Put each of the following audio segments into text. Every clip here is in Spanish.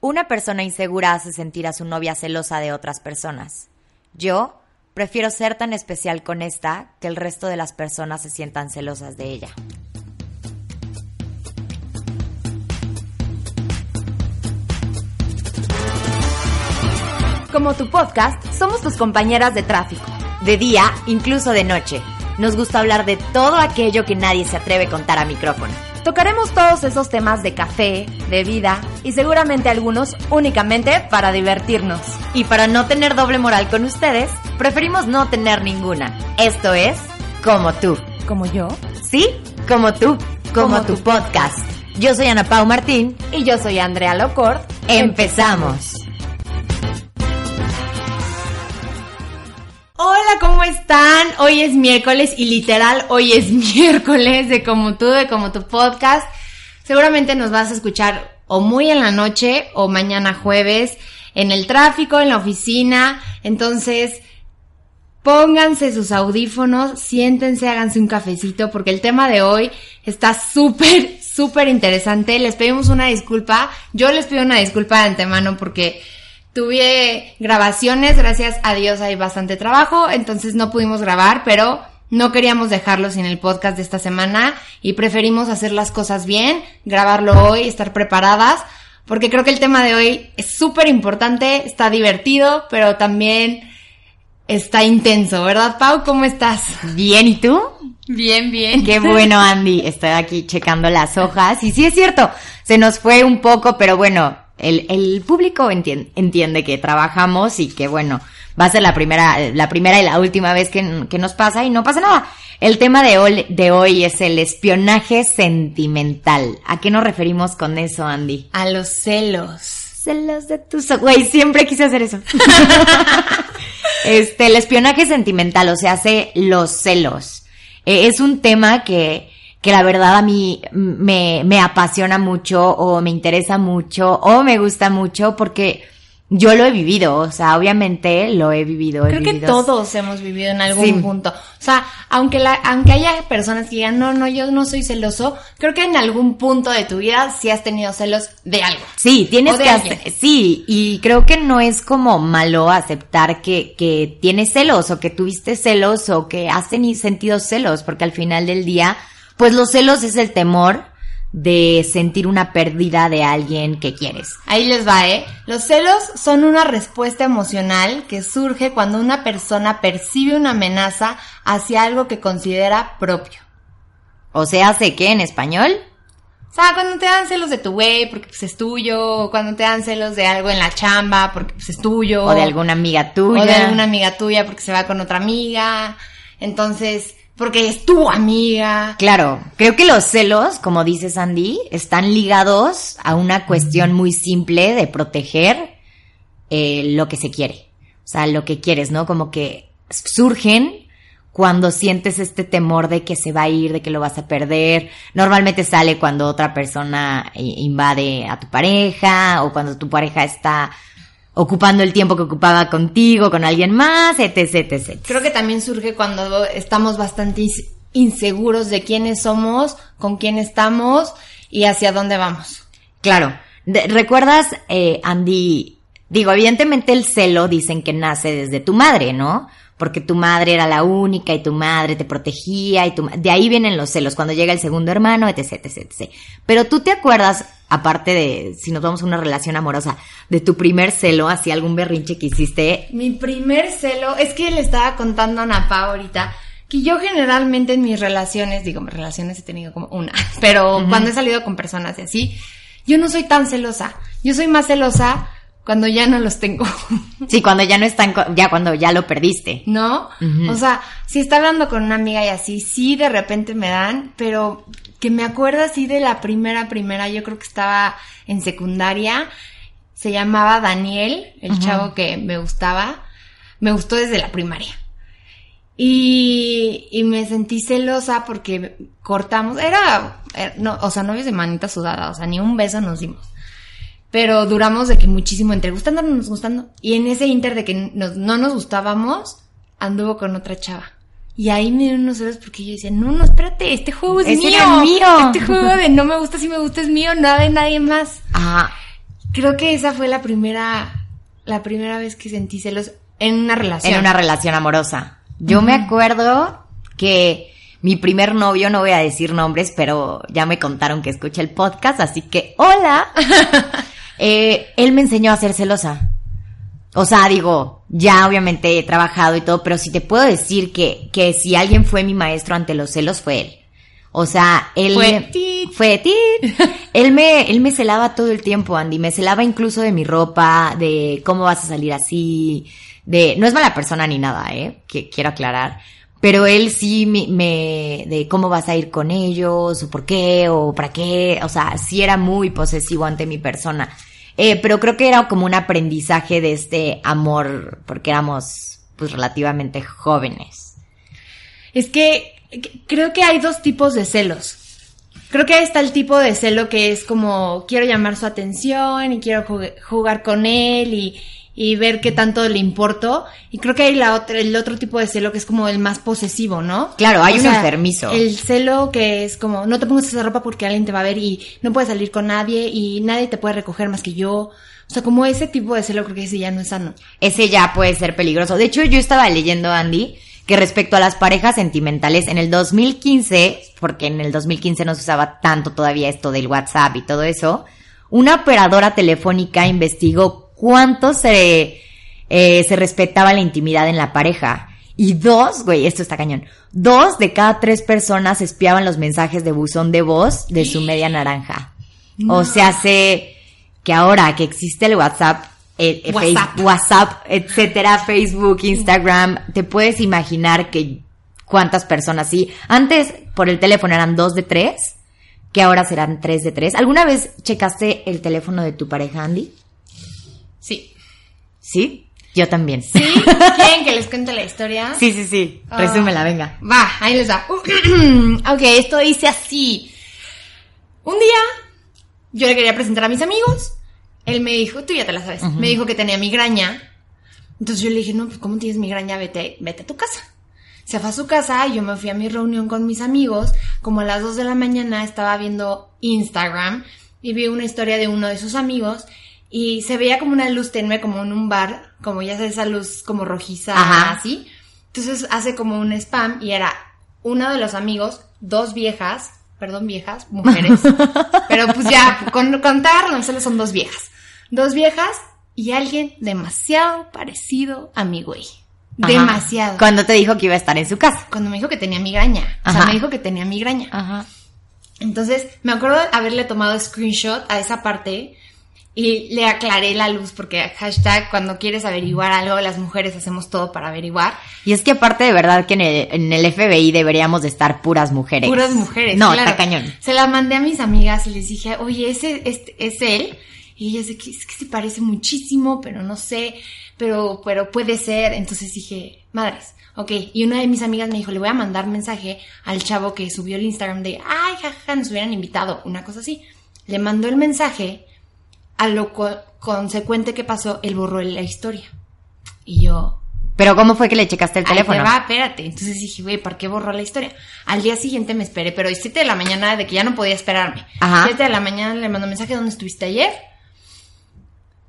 Una persona insegura hace sentir a su novia celosa de otras personas. Yo prefiero ser tan especial con esta que el resto de las personas se sientan celosas de ella. Como tu podcast, somos tus compañeras de tráfico. De día, incluso de noche. Nos gusta hablar de todo aquello que nadie se atreve a contar a micrófono. Tocaremos todos esos temas de café, de vida y seguramente algunos únicamente para divertirnos. Y para no tener doble moral con ustedes, preferimos no tener ninguna. Esto es Como tú. ¿Como yo? Sí, como tú, como, tu, podcast. Yo soy Ana Pau Martín. Y yo soy Andrea Locort. Empezamos. Hola, ¿cómo están? Hoy es miércoles y literal hoy es miércoles de como tú, de como tu podcast. Seguramente nos vas a escuchar o muy en la noche o mañana jueves en el tráfico, en la oficina. Entonces, pónganse sus audífonos, siéntense, háganse un cafecito porque el tema de hoy está súper, súper interesante. Les pedimos una disculpa. Yo les pido una disculpa de antemano porque Tuve grabaciones, gracias a Dios hay bastante trabajo, entonces no pudimos grabar, pero no queríamos dejarlo sin el podcast de esta semana y preferimos hacer las cosas bien, grabarlo hoy, estar preparadas, porque creo que el tema de hoy es súper importante, está divertido, pero también está intenso, ¿verdad, Pau? ¿Cómo estás? Bien, ¿y tú? Bien, bien. Qué bueno, Andy. Estoy aquí checando las hojas. Y sí es cierto, se nos fue un poco, pero bueno, el, el público entiende, entiende, que trabajamos y que, bueno, va a ser la primera, la primera y la última vez que, que nos pasa y no pasa nada. El tema de hoy, de hoy es el espionaje sentimental. ¿A qué nos referimos con eso, Andy? A los celos. Celos de tus... Güey, siempre quise hacer eso. este, el espionaje sentimental, o sea, hace los celos. Eh, es un tema que que la verdad a mí me, me apasiona mucho o me interesa mucho o me gusta mucho porque yo lo he vivido, o sea, obviamente lo he vivido. Creo que todos hemos vivido en algún punto. O sea, aunque la, aunque haya personas que digan, no, no, yo no soy celoso, creo que en algún punto de tu vida sí has tenido celos de algo. Sí, tienes que hacer, sí, y creo que no es como malo aceptar que, que tienes celos o que tuviste celos o que has tenido sentido celos, porque al final del día, pues los celos es el temor de sentir una pérdida de alguien que quieres. Ahí les va, ¿eh? Los celos son una respuesta emocional que surge cuando una persona percibe una amenaza hacia algo que considera propio. O sea, ¿sé qué en español? O sea, cuando te dan celos de tu güey porque pues es tuyo, o cuando te dan celos de algo en la chamba porque pues es tuyo. O de alguna amiga tuya. O de alguna amiga tuya porque se va con otra amiga. Entonces, porque es tu amiga. Claro, creo que los celos, como dice Sandy, están ligados a una cuestión muy simple de proteger eh, lo que se quiere. O sea, lo que quieres, ¿no? Como que surgen cuando sientes este temor de que se va a ir, de que lo vas a perder. Normalmente sale cuando otra persona invade a tu pareja o cuando tu pareja está ocupando el tiempo que ocupaba contigo, con alguien más, etc, etc. Creo que también surge cuando estamos bastante inseguros de quiénes somos, con quién estamos y hacia dónde vamos. Claro. ¿Recuerdas, eh, Andy? Digo, evidentemente el celo dicen que nace desde tu madre, ¿no? Porque tu madre era la única y tu madre te protegía y tu, de ahí vienen los celos, cuando llega el segundo hermano, etc, etc, etc. Pero tú te acuerdas aparte de, si nos vamos a una relación amorosa, de tu primer celo hacia algún berrinche que hiciste? Mi primer celo, es que le estaba contando a Ana ahorita, que yo generalmente en mis relaciones, digo, mis relaciones he tenido como una, pero cuando he salido con personas y así, yo no soy tan celosa. Yo soy más celosa cuando ya no los tengo. Sí, cuando ya no están, ya cuando ya lo perdiste. ¿No? O sea, si está hablando con una amiga y así, sí de repente me dan, pero que me acuerdo así de la primera, primera, yo creo que estaba en secundaria, se llamaba Daniel, el chavo que me gustaba, me gustó desde la primaria. Y, y me sentí celosa porque cortamos, era, no, o sea, novios de manita sudada, o sea, ni un beso nos dimos. Pero duramos de que muchísimo entre gustándonos, gustando. Y en ese inter de que no nos gustábamos, anduvo con otra chava. Y ahí me dieron unos celos porque yo decía, no, no, espérate, este juego es, mío. mío. Este juego de no me gusta, si me gusta es mío, nada de nadie más. Ajá. creo que esa fue la primera, la primera vez que sentí celos en una relación. En una relación amorosa. Yo me acuerdo que mi primer novio, no voy a decir nombres, pero ya me contaron que escucha el podcast, así que hola. Eh, él me enseñó a ser celosa. O sea, digo, ya obviamente he trabajado y todo, pero si te puedo decir que, que si alguien fue mi maestro ante los celos fue él. O sea, él Fue tit. fue tit. él me él me celaba todo el tiempo, Andy, me celaba incluso de mi ropa, de cómo vas a salir así, de no es mala persona ni nada, eh, que quiero aclarar, pero él sí me, de cómo vas a ir con ellos o por qué o para qué, o sea, sí era muy posesivo ante mi persona. Eh, pero creo que era como un aprendizaje de este amor porque éramos pues relativamente jóvenes. Es que creo que hay dos tipos de celos. Creo que está el tipo de celo que es como quiero llamar su atención y quiero jug- jugar con él y, y ver qué tanto le importo. Y creo que hay la otra, el otro tipo de celo que es como el más posesivo, ¿no? Claro, hay O un sea, enfermizo. El celo que es como no te pongas esa ropa porque alguien te va a ver y no puedes salir con nadie y nadie te puede recoger más que yo. O sea, como ese tipo de celo creo que ese ya no es sano. ese ya puede ser peligroso. De hecho, yo estaba leyendo, Andy, que respecto a las parejas sentimentales, en el 2015, porque en el 2015 no se usaba tanto todavía esto del WhatsApp y todo eso, una operadora telefónica investigó cuánto se, eh, se respetaba la intimidad en la pareja. Y dos, güey, esto está cañón. Dos de cada tres personas espiaban los mensajes de buzón de voz de su media naranja. O sea, sé que ahora que existe el WhatsApp, eh, eh, WhatsApp. Face- WhatsApp, etcétera, Facebook, Instagram, te puedes imaginar que cuántas personas sí. Antes por el teléfono eran dos de tres, que ahora serán tres de tres. ¿Alguna vez checaste el teléfono de tu pareja, Andy? Sí. Sí, yo también. ¿Sí? ¿Quieren que les cuente la historia? sí, sí, sí. Ah. Resúmela, venga. Va, ahí les va. ok, esto dice así. Un día yo le quería presentar a mis amigos. Él me dijo, tú ya te la sabes, me dijo que tenía migraña. Entonces yo le dije, no, pues ¿cómo tienes migraña? Vete, vete a tu casa. Se fue a su casa y yo me fui a mi reunión con mis amigos. Como a las 2 de la mañana estaba viendo Instagram y vi una historia de uno de sus amigos y se veía como una luz tenue, como en un bar, como ya sabes, esa luz como rojiza, Ajá. así. Entonces hace como un spam y era uno de los amigos, dos viejas, perdón, viejas, mujeres, pero pues ya, con contar, solo son dos viejas. Dos viejas y alguien demasiado parecido a mi güey. Ajá. Demasiado. Cuando te dijo que iba a estar en su casa. Cuando me dijo que tenía migraña. O sea, me dijo que tenía migraña. Ajá. Entonces, me acuerdo de haberle tomado screenshot a esa parte y le aclaré la luz porque hashtag cuando quieres averiguar algo, las mujeres hacemos todo para averiguar. Y es que aparte de verdad que en el, en el FBI deberíamos de estar puras mujeres. Puras mujeres. No, claro. está cañón. Se la mandé a mis amigas y les dije, oye, ese este, es él. Y ellas, de que, es que se parece muchísimo, pero no sé, pero, pero puede ser. Entonces dije, madres, ok. Y una de mis amigas me dijo, le voy a mandar mensaje al chavo que subió el Instagram de, ay, jaja, nos hubieran invitado, una cosa así. Le mandó el mensaje, a lo co- consecuente que pasó, él borró la historia. Y yo, Pero ¿cómo fue que le checaste el teléfono? te va, espérate. Entonces dije, güey, ¿por qué borró la historia? Al día siguiente me esperé, pero 7 de la mañana de que ya no podía esperarme. Ajá. 7 de la mañana le mandó mensaje, ¿dónde estuviste ayer?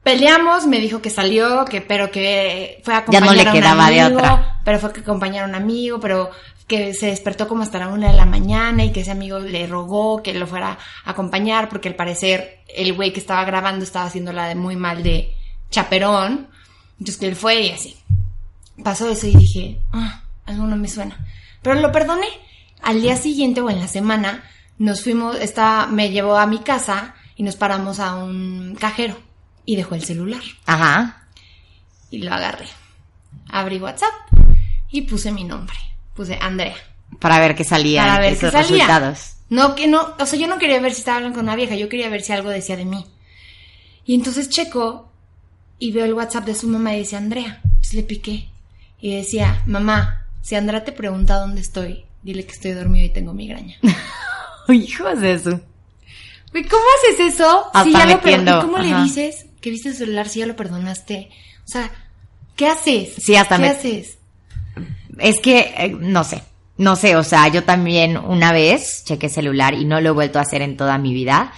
Peleamos, me dijo que salió, que pero que fue a Ya no acompañar le a un quedaba de otra. pero fue que acompañar a un amigo, pero que se despertó como hasta la una de la mañana y que ese amigo le rogó que lo fuera a acompañar porque al parecer el güey que estaba grabando estaba haciéndola de muy mal de chaperón. Entonces que él fue y así pasó eso y dije, ah, algo no me suena. Pero lo perdoné. Al día siguiente o en la semana nos fuimos, estaba, me llevó a mi casa y nos paramos a un cajero y dejó el celular Ajá. y lo agarré. Abrí WhatsApp y puse mi nombre. Puse Andrea. Para ver qué salían Para ver esos qué salía. resultados. No, que no, o sea, yo no quería ver si estaba hablando con una vieja, yo quería ver si algo decía de mí. Y entonces checo y veo el WhatsApp de su mamá y decía Andrea. Entonces le piqué y decía, mamá, si Andrea te pregunta dónde estoy, dile que estoy dormido y tengo migraña. Hijos de eso. Güey, ¿cómo haces eso? Hasta Si ya lo metiendo, per- ¿Cómo le dices que viste el celular si ya lo perdonaste? O sea, ¿qué haces? Sí, hasta ¿Qué haces? Es que, eh, no sé. No sé, o sea, yo también una vez chequé celular y no lo he vuelto a hacer en toda mi vida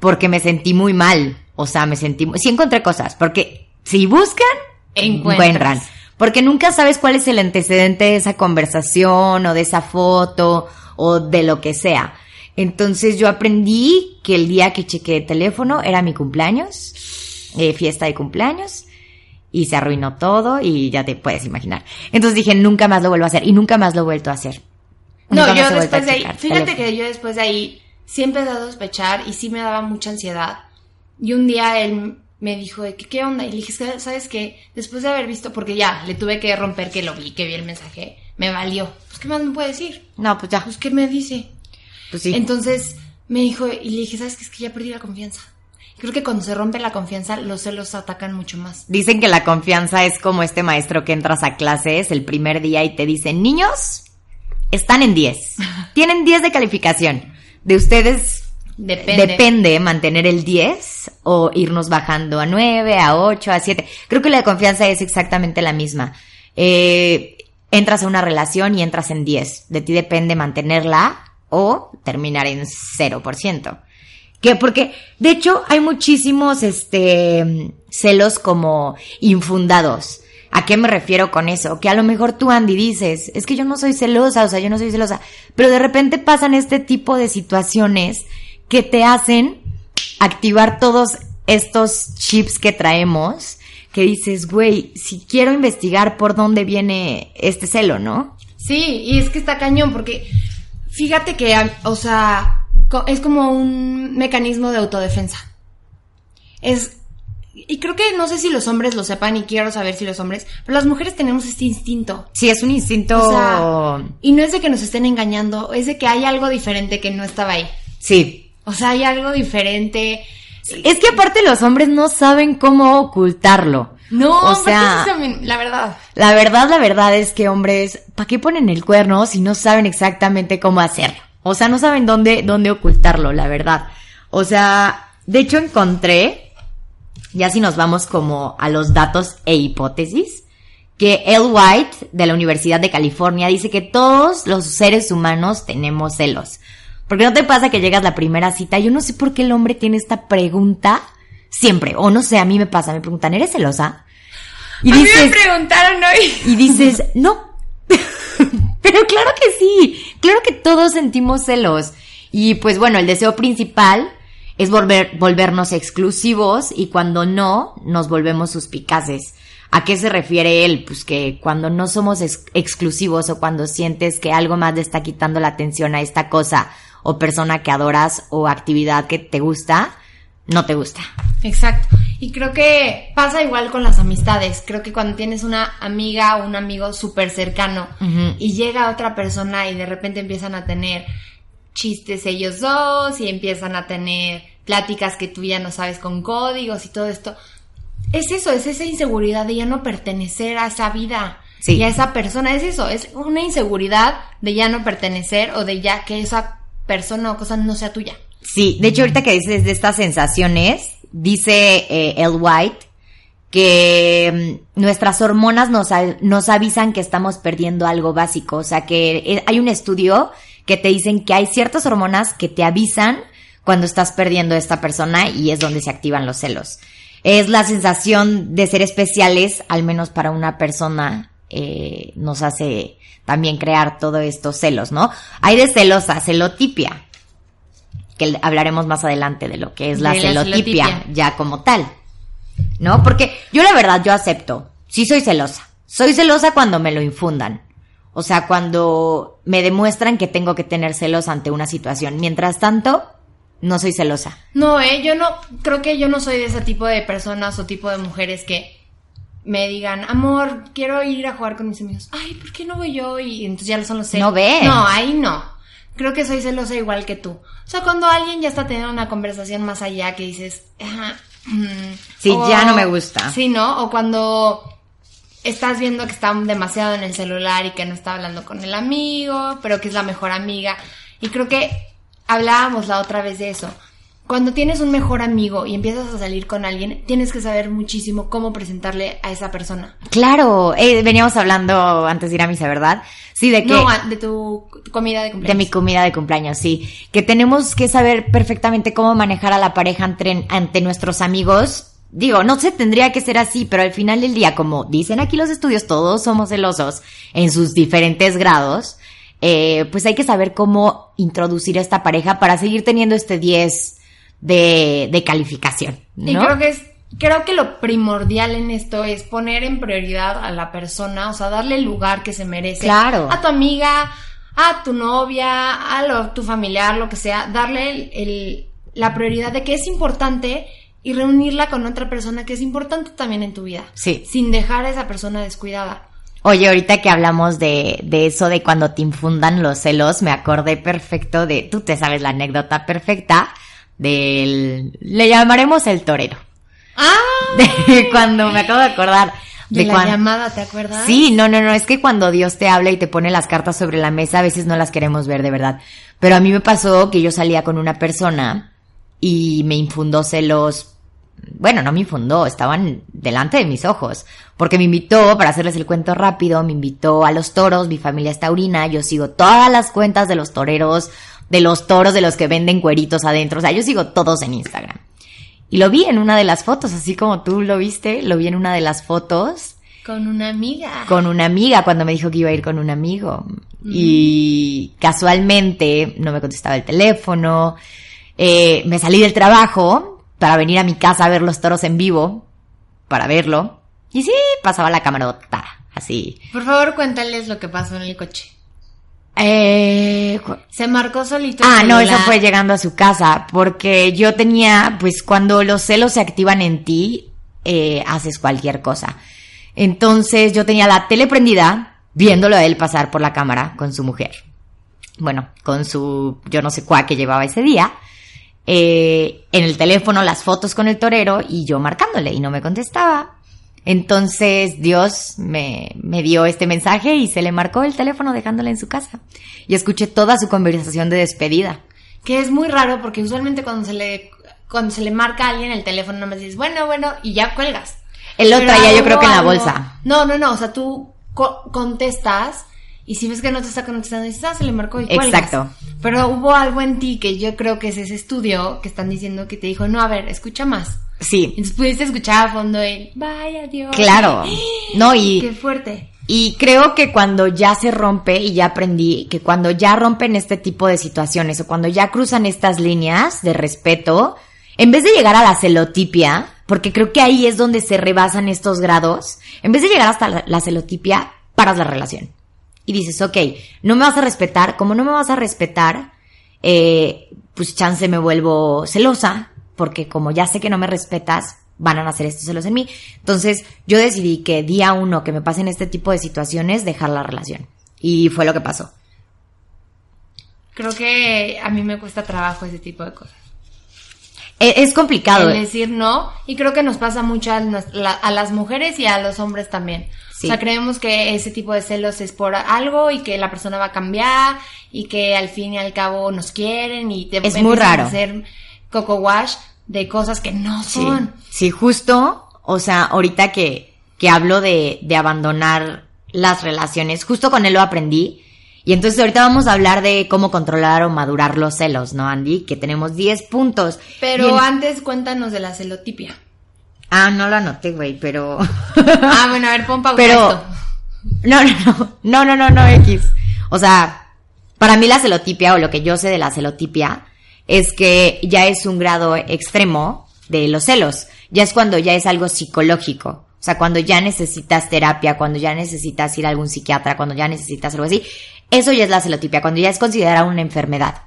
porque me sentí muy mal. O sea, me sentí... Sí encontré cosas, porque si buscan, encuentran. Porque nunca sabes cuál es el antecedente de esa conversación o de esa foto o de lo que sea. Entonces yo aprendí que el día que chequeé el teléfono era mi cumpleaños, eh, fiesta de cumpleaños, y se arruinó todo y ya te puedes imaginar. Entonces dije, nunca más lo vuelvo a hacer y nunca más lo he vuelto a hacer. No, Nunca yo después de ahí, fíjate teléfono. que yo después de ahí sí empecé a sospechar y sí me daba mucha ansiedad. Y un día él me dijo de que, ¿qué onda? Y le dije, "Es que, ¿sabes qué? Después de haber visto, porque ya, le tuve que romper que lo vi, que vi el mensaje, me valió. Pues, ¿qué más me puede decir? No, pues ya. Pues, ¿qué me dice? Pues sí. Entonces me dijo, y le dije, ¿sabes qué? Es que ya perdí la confianza. Creo que cuando se rompe la confianza, los celos atacan mucho más. Dicen que la confianza es como este maestro que entras a clases el primer día y te dicen, niños, están en 10. Tienen 10 de calificación. De ustedes Depende. depende mantener el 10 o irnos bajando a 9, a 8, a 7. Creo que la confianza es exactamente la misma. Eh, entras a una relación y entras en 10. De ti depende mantenerla o terminar en 0%. Que porque, de hecho, hay muchísimos, este, celos como infundados. ¿A qué me refiero con eso? Que a lo mejor tú, Andy, dices, es que yo no soy celosa, o sea, yo no soy celosa. Pero de repente pasan este tipo de situaciones que te hacen activar todos estos chips que traemos, que dices, güey, si quiero investigar por dónde viene este celo, ¿no? Sí, y es que está cañón, porque fíjate que, o sea, es como un mecanismo de autodefensa. Es, y creo que no sé si los hombres lo sepan y quiero saber si los hombres, pero las mujeres tenemos este instinto. Sí, es un instinto... O sea, y no es de que nos estén engañando, es de que hay algo diferente que no estaba ahí. sí, O sea, hay algo diferente. Es que aparte los hombres no saben cómo ocultarlo. No, o sea, es la verdad. la verdad, la verdad es que hombres, ¿para qué ponen el cuerno si no saben exactamente cómo hacerlo? O sea, no saben dónde, dónde ocultarlo, la verdad. O sea, de hecho encontré, ya si nos vamos como a los datos e hipótesis, que El White de la Universidad de California dice que todos los seres humanos tenemos celos. Porque no te pasa que llegas la primera cita, yo no sé por qué el hombre tiene esta pregunta siempre, o no sé, a mí me pasa, me preguntan, ¿eres celosa? Y a mí me preguntaron hoy. y dices, no. Pero claro que sí, claro que todos sentimos celos. Y pues bueno, el deseo principal es volver, volvernos exclusivos y cuando no, nos volvemos suspicaces. ¿A qué se refiere él? Pues que cuando no somos ex- exclusivos o cuando sientes que algo más le está quitando la atención a esta cosa o persona que adoras o actividad que te gusta, no te gusta. Exacto. Y creo que pasa igual con las amistades. Creo que cuando tienes una amiga o un amigo súper cercano Ujú. Y llega otra persona y de repente empiezan a tener chistes ellos dos y empiezan a tener pláticas que tú ya no sabes con códigos y todo esto. Es eso, es esa inseguridad de ya no pertenecer a esa vida Sí. y a esa persona. Es eso, es una inseguridad de ya no pertenecer o de ya que esa persona o cosa no sea tuya. Sí, de hecho ahorita que dices de estas sensaciones, dice eh, El White que mm, nuestras hormonas nos, nos avisan que estamos perdiendo algo básico. O sea que eh, hay un estudio que te dicen que hay ciertas hormonas que te avisan cuando estás perdiendo a esta persona y es donde se activan los celos. Es la sensación de ser especiales, al menos para una persona, eh, nos hace también crear todos estos celos, ¿no? Hay de celos a celotipia que hablaremos más adelante de lo que es la celotipia. ya como tal. ¿No? Porque yo la verdad, yo acepto. Sí soy celosa. Soy celosa cuando me lo infundan. O sea, cuando me demuestran que tengo que tener celos ante una situación. Mientras tanto, no soy celosa. No, eh, yo no, creo que yo no soy de ese tipo de personas o tipo de mujeres que me digan, amor, quiero ir a jugar con mis amigos. Ay, ¿por qué no voy yo? Y entonces ya son los celos. No ves. No, ahí no. Creo que soy celosa igual que tú. O sea, cuando alguien ya está teniendo una conversación más allá que dices, ajá, mm, Sí, ya no me gusta. Sí, ¿no? O cuando estás viendo que está demasiado en el celular y que no está hablando con el amigo, pero que es la mejor amiga. Y creo que hablábamos la otra vez de eso. Cuando tienes un mejor amigo y empiezas a salir con alguien, tienes que saber muchísimo cómo presentarle a esa persona. Claro, eh, veníamos hablando antes de ir a misa, ¿verdad? Sí, de que... No, de tu comida de cumpleaños. De mi comida de cumpleaños, sí. Que tenemos que saber perfectamente cómo manejar a la pareja ante, ante nuestros amigos. Digo, no se tendría que ser así, pero al final del día, como dicen aquí los estudios, todos somos celosos en sus diferentes grados. Eh, pues hay que saber cómo introducir a esta pareja para seguir teniendo este 10 de, de calificación. ¿no? Y creo que es, creo que lo primordial en esto es poner en prioridad a la persona, o sea, darle el lugar que se merece. Claro. A tu amiga, a tu novia, a lo, tu familiar, lo que sea, darle el, el, la prioridad de que es importante y reunirla con otra persona que es importante también en tu vida. Sí. Sin dejar a esa persona descuidada. Oye, ahorita que hablamos de, de eso de cuando te infundan los celos, me acordé perfecto de, tú te sabes la anécdota perfecta del, le llamaremos el torero. ¡Ah! De cuando me acabo de acordar. De, la llamada, ¿te acuerdas? Sí, no, no, no, es que cuando Dios te habla y te pone las cartas sobre la mesa, a veces no las queremos ver de verdad. Pero a mí me pasó que yo salía con una persona y me infundó celos. Bueno, no me infundó, estaban delante de mis ojos. Porque me invitó, para hacerles el cuento rápido, me invitó a los toros, mi familia es taurina, yo sigo todas las cuentas de los toreros, de los toros, de los que venden cueritos adentro, o sea, yo sigo todos en Instagram. Y lo vi en una de las fotos, así como tú lo viste, lo vi en una de las fotos Con una amiga. con una amiga cuando me dijo que iba a ir con un amigo. Y casualmente no me contestaba el teléfono. Eh, me salí del trabajo para venir a mi casa a ver los toros en vivo, para verlo. Y sí, pasaba la camarota, así. Por favor, cuéntales lo que pasó en el coche. Eh, Se marcó solito. Ah, no, eso fue llegando a su casa, porque yo tenía, pues cuando los celos se activan en ti, eh, haces cualquier cosa. Entonces yo tenía la tele prendida, viéndolo a él pasar por la cámara con su mujer. Bueno, con su, yo no sé cuál que llevaba ese día. Eh, en el teléfono las fotos con el torero y yo marcándole y no me contestaba. Entonces Dios me, me dio este mensaje y se le marcó el teléfono dejándole en su casa. Y escuché toda su conversación de despedida. Que es muy raro porque usualmente cuando se le cuando se le marca a alguien el teléfono nomás dices, bueno, bueno, y ya cuelgas. Él lo Pero traía yo hubo creo que en la algo- bolsa. No, no, no, o sea, tú co- contestas y si ves que no te está contestando, dices, ah, se le marcó y cuelgas. Exacto. Pero hubo algo en ti que yo creo que es ese estudio que están diciendo que te dijo, no, a ver, escucha más. Sí, Entonces pudiste escuchar a fondo el, vaya Dios. claro. No, Qué y, fuerte. y creo que cuando ya se rompe, y ya aprendí, que cuando ya rompen este tipo de situaciones o cuando ya cruzan estas líneas de respeto, en vez de llegar a la celotipia, porque creo que ahí es donde se rebasan estos grados, en vez de llegar hasta la, la celotipia, paras la relación. Y dices, ok, no me vas a respetar, como no me vas a respetar, eh, pues chance me vuelvo celosa, porque como ya sé que no me respetas, van a hacer estos celos en mí. Entonces, yo decidí que día uno que me pasen este tipo de situaciones, dejar la relación. Y fue lo que pasó. Creo que a mí me cuesta trabajo ese tipo de cosas. E- Es, complicado. el decir no y creo que nos pasa mucho a, nos- la- a las mujeres y a los hombres también. Sí. O sea, creemos que ese tipo de celos es por algo y que la persona va a cambiar y que al fin y al cabo nos quieren y te Es muy raro. a hacer coco wash de cosas que no son. sí, justo, o sea, ahorita que, que hablo de, de abandonar las relaciones, justo con él lo aprendí. Y entonces ahorita vamos a hablar de cómo controlar o madurar los celos, ¿no, Andy? Que tenemos 10 puntos. Pero en- antes cuéntanos de la celotipia. Ah, no lo anoté, güey, pero... Ah, bueno, a ver, pon pausa Pero- esto. No, no, no, no, no, no, no, X. O sea, para mí la celotipia o lo que yo sé de la celotipia es que ya es un grado extremo de los celos. Ya es cuando ya es algo psicológico. O sea, cuando ya necesitas terapia, cuando ya necesitas ir a algún psiquiatra, cuando ya necesitas algo así. Eso ya es la celotipia, cuando ya es considerada una enfermedad.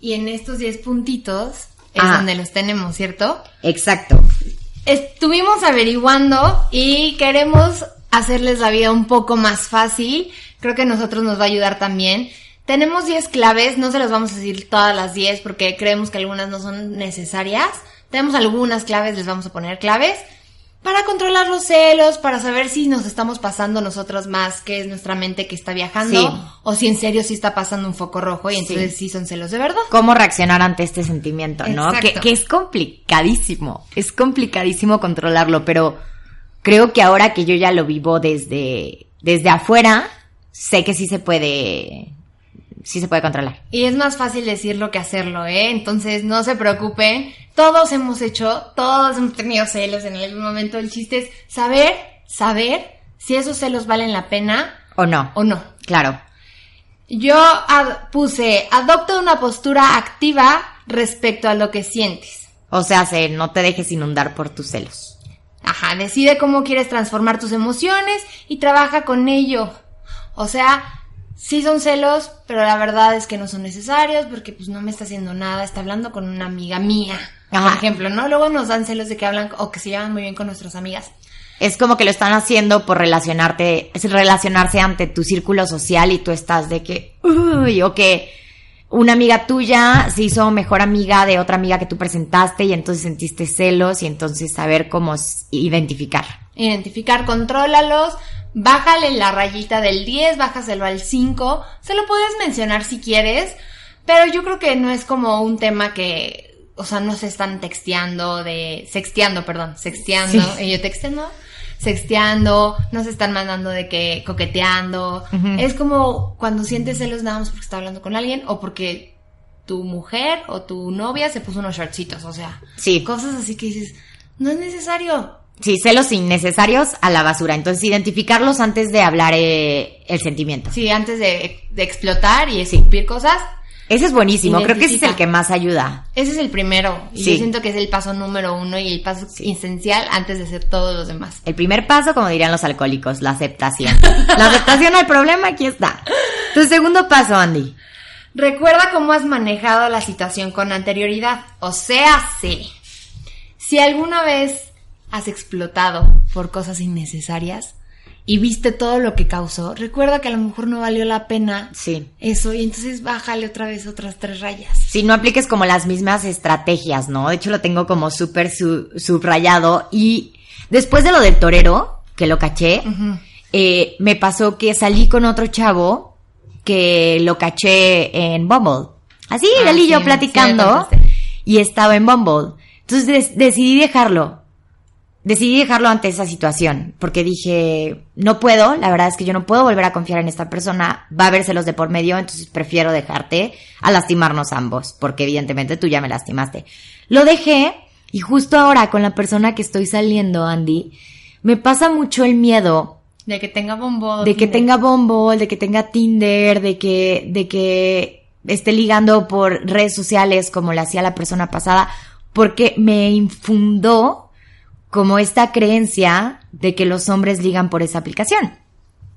Y en estos 10 puntitos es Ah. donde los tenemos, ¿cierto? Exacto. Estuvimos averiguando y queremos hacerles la vida un poco más fácil. Creo que a nosotros nos va a ayudar también. Tenemos 10 claves, no se las vamos a decir todas las 10 porque creemos que algunas no son necesarias. Tenemos algunas claves, les vamos a poner claves. para controlar los celos, para saber si nos estamos pasando nosotros más, que es nuestra mente que está viajando, Sí. o si en serio sí está pasando un foco rojo y entonces sí, son celos de verdad. cómo reaccionar ante este sentimiento, ¿no? Que, que es complicadísimo, es complicadísimo controlarlo, pero creo que ahora que yo ya lo vivo desde, desde afuera, sé que sí se puede, sí se puede controlar. Y es más fácil decirlo que hacerlo, ¿eh? Entonces no se preocupen. Todos hemos hecho, todos hemos tenido celos en algún momento. El chiste es saber, saber si esos celos valen la pena ¿O no? o no. Claro. Yo ad- puse, adopta una postura activa respecto a lo que sientes. O sea, se, no te dejes inundar por tus celos. Ajá, decide cómo quieres transformar tus emociones y trabaja con ello. O sea, sí son celos, pero la verdad es que no son necesarios porque pues no me está haciendo nada, está hablando con una amiga mía. Ajá. Por ejemplo, ¿no? Luego nos dan celos de que hablan o que se llevan muy bien con nuestras amigas. Es como que lo están haciendo por relacionarte, es relacionarse ante tu círculo social y tú estás de que, uy, o que una amiga tuya se hizo mejor amiga de otra amiga que tú presentaste y entonces sentiste celos y entonces saber cómo identificar. Identificar, contrólalos, bájale la rayita del 10, bájaselo al 5, se lo puedes mencionar si quieres, pero yo creo que no es como un tema que, o sea, no se están texteando de, sexteando, perdón, sexteando, Sí. y yo texteando, sexteando, no se están mandando de que coqueteando, es como cuando sientes celos nada más porque está hablando con alguien o porque tu mujer o tu novia se puso unos shortcitos, o sea, Sí, cosas así que dices, no es necesario. Sí, celos innecesarios a la basura. Entonces identificarlos antes de hablar eh, el sentimiento. Sí, antes de, de explotar y escupir cosas, Ese es buenísimo, creo que ese es el que más ayuda. ese es el primero. Y Sí. yo siento que es el paso número uno y el paso esencial antes de hacer todos los demás. El primer paso, como dirían los alcohólicos, la aceptación. La aceptación al problema, aquí está. Tu segundo paso, Andy. Recuerda cómo has manejado la situación con anterioridad. O sea, sí. Si alguna vez has explotado por cosas innecesarias y viste todo lo que causó, recuerda que a lo mejor no valió la pena Sí. eso y entonces bájale otra vez otras tres rayas. Si no apliques como las mismas estrategias, ¿no? De hecho, lo tengo como súper su- subrayado. Y después de lo del torero, que lo caché, eh, me pasó que salí con otro chavo que lo caché en Bumble. Así, Ah, él y yo sí platicando. y estaba en Bumble. Entonces decidí dejarlo. Decidí dejarlo ante esa situación, porque dije, no puedo, la verdad es que yo no puedo volver a confiar en esta persona, va a vérselos de por medio, entonces prefiero dejarte a lastimarnos ambos, porque evidentemente tú ya me lastimaste. Lo dejé y justo ahora con la persona que estoy saliendo, Andy, me pasa mucho el miedo De que tenga bombo. de que tenga Bumble, de que tenga Tinder, de que, de que esté ligando por redes sociales como lo hacía la persona pasada, porque me infundó como esta creencia de que los hombres ligan por esa aplicación.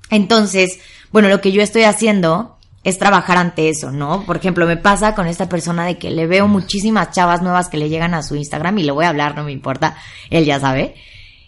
Entonces, bueno, lo que yo estoy haciendo es trabajar ante eso, ¿no? Por ejemplo, me pasa con esta persona de que le veo muchísimas chavas nuevas que le llegan a su Instagram y le voy a hablar, no me importa, él ya sabe.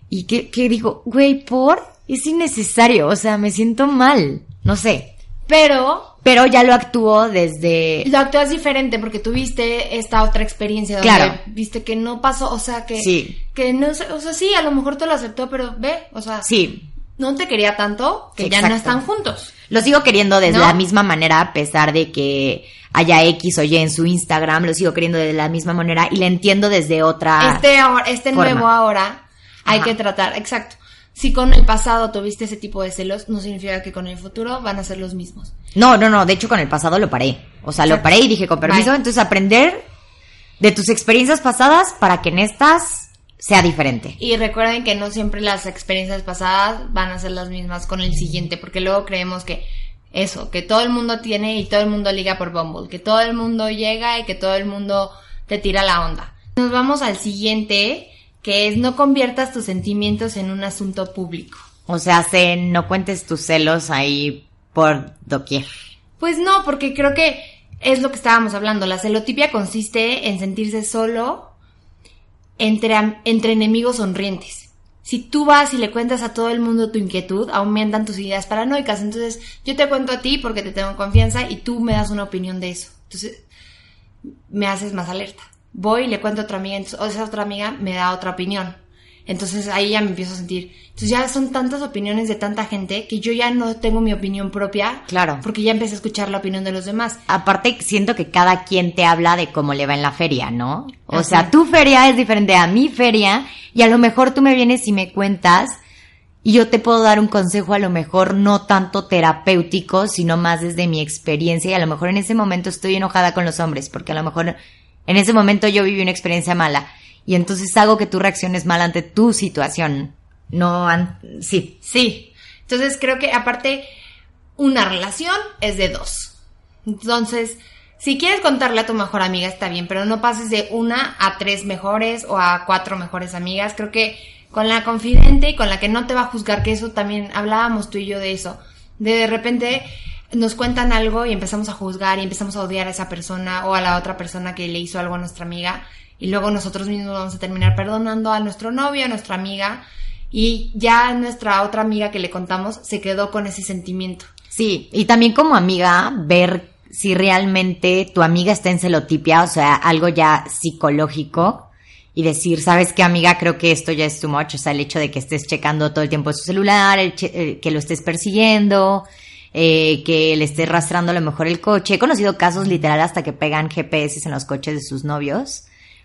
Y que, que digo, güey, por, es innecesario, o sea, me siento mal, no sé. Pero Pero ya lo actúo desde... lo actúas diferente porque tuviste esta otra experiencia donde Claro. viste que no pasó, o sea, que, Sí. que no sé, o sea, sí, a lo mejor te lo aceptó, pero ve, o sea, Sí, no te quería tanto que ya no están juntos. Lo sigo queriendo desde ¿No? la misma manera, a pesar de que haya X o Y en su Instagram, lo sigo queriendo de la misma manera y le entiendo desde otra... este ahora, este forma. nuevo ahora hay Ajá. que tratar, exacto. Si con el pasado tuviste ese tipo de celos, no significa que con el futuro van a ser los mismos. No, no, no, de hecho con el pasado lo paré. O sea, lo paré y dije, con permiso, Bye. entonces aprender de tus experiencias pasadas para que en estas sea diferente. Y recuerden que no siempre las experiencias pasadas van a ser las mismas con el siguiente, porque luego creemos que eso, que todo el mundo tiene y todo el mundo liga por Bumble, que todo el mundo llega y que todo el mundo te tira la onda. Nos vamos al siguiente, que es no conviertas tus sentimientos en un asunto público. O sea, se, no cuentes tus celos ahí por doquier. Pues no, porque creo que es lo que estábamos hablando. La celotipia consiste en sentirse solo entre, entre enemigos sonrientes. Si tú vas y le cuentas a todo el mundo tu inquietud, aumentan tus ideas paranoicas. Entonces, yo te cuento a ti porque te tengo confianza y tú me das una opinión de eso. Entonces, me haces más alerta. Voy y le cuento a otra amiga, entonces esa otra amiga me da otra opinión. Entonces ahí ya me empiezo a sentir. Entonces ya son tantas opiniones de tanta gente que yo ya no tengo mi opinión propia. Claro. Porque ya empecé a escuchar la opinión de los demás. Aparte, siento que cada quien te habla de cómo le va en la feria, ¿no? O Así sea, tu feria es diferente a mi feria y a lo mejor tú me vienes y me cuentas y yo te puedo dar un consejo a lo mejor no tanto terapéutico, sino más desde mi experiencia y a lo mejor en ese momento estoy enojada con los hombres porque a lo mejor en ese momento yo viví una experiencia mala y entonces hago que tú reacciones mal ante tu situación. No, sí, Sí. Entonces creo que aparte una relación es de dos. Entonces, si quieres contarle a tu mejor amiga está bien, pero no pases de una a tres mejores o a cuatro mejores amigas. Creo que con la confidente y con la que no te va a juzgar, que eso también hablábamos tú y yo de eso. De de repente nos cuentan algo y empezamos a juzgar y empezamos a odiar a esa persona o a la otra persona que le hizo algo a nuestra amiga y luego nosotros mismos vamos a terminar perdonando a nuestro novio, a nuestra amiga y ya nuestra otra amiga que le contamos se quedó con ese sentimiento. Sí, y también como amiga, ver si realmente tu amiga está en celotipia, o sea, algo ya psicológico, y decir, ¿sabes qué, amiga? Creo que esto ya es too much, o sea, el hecho de que estés checando todo el tiempo su celular, el eh, que lo estés persiguiendo, eh, que le estés rastrando a lo mejor el coche. He conocido casos literal hasta que pegan GPS en los coches de sus novios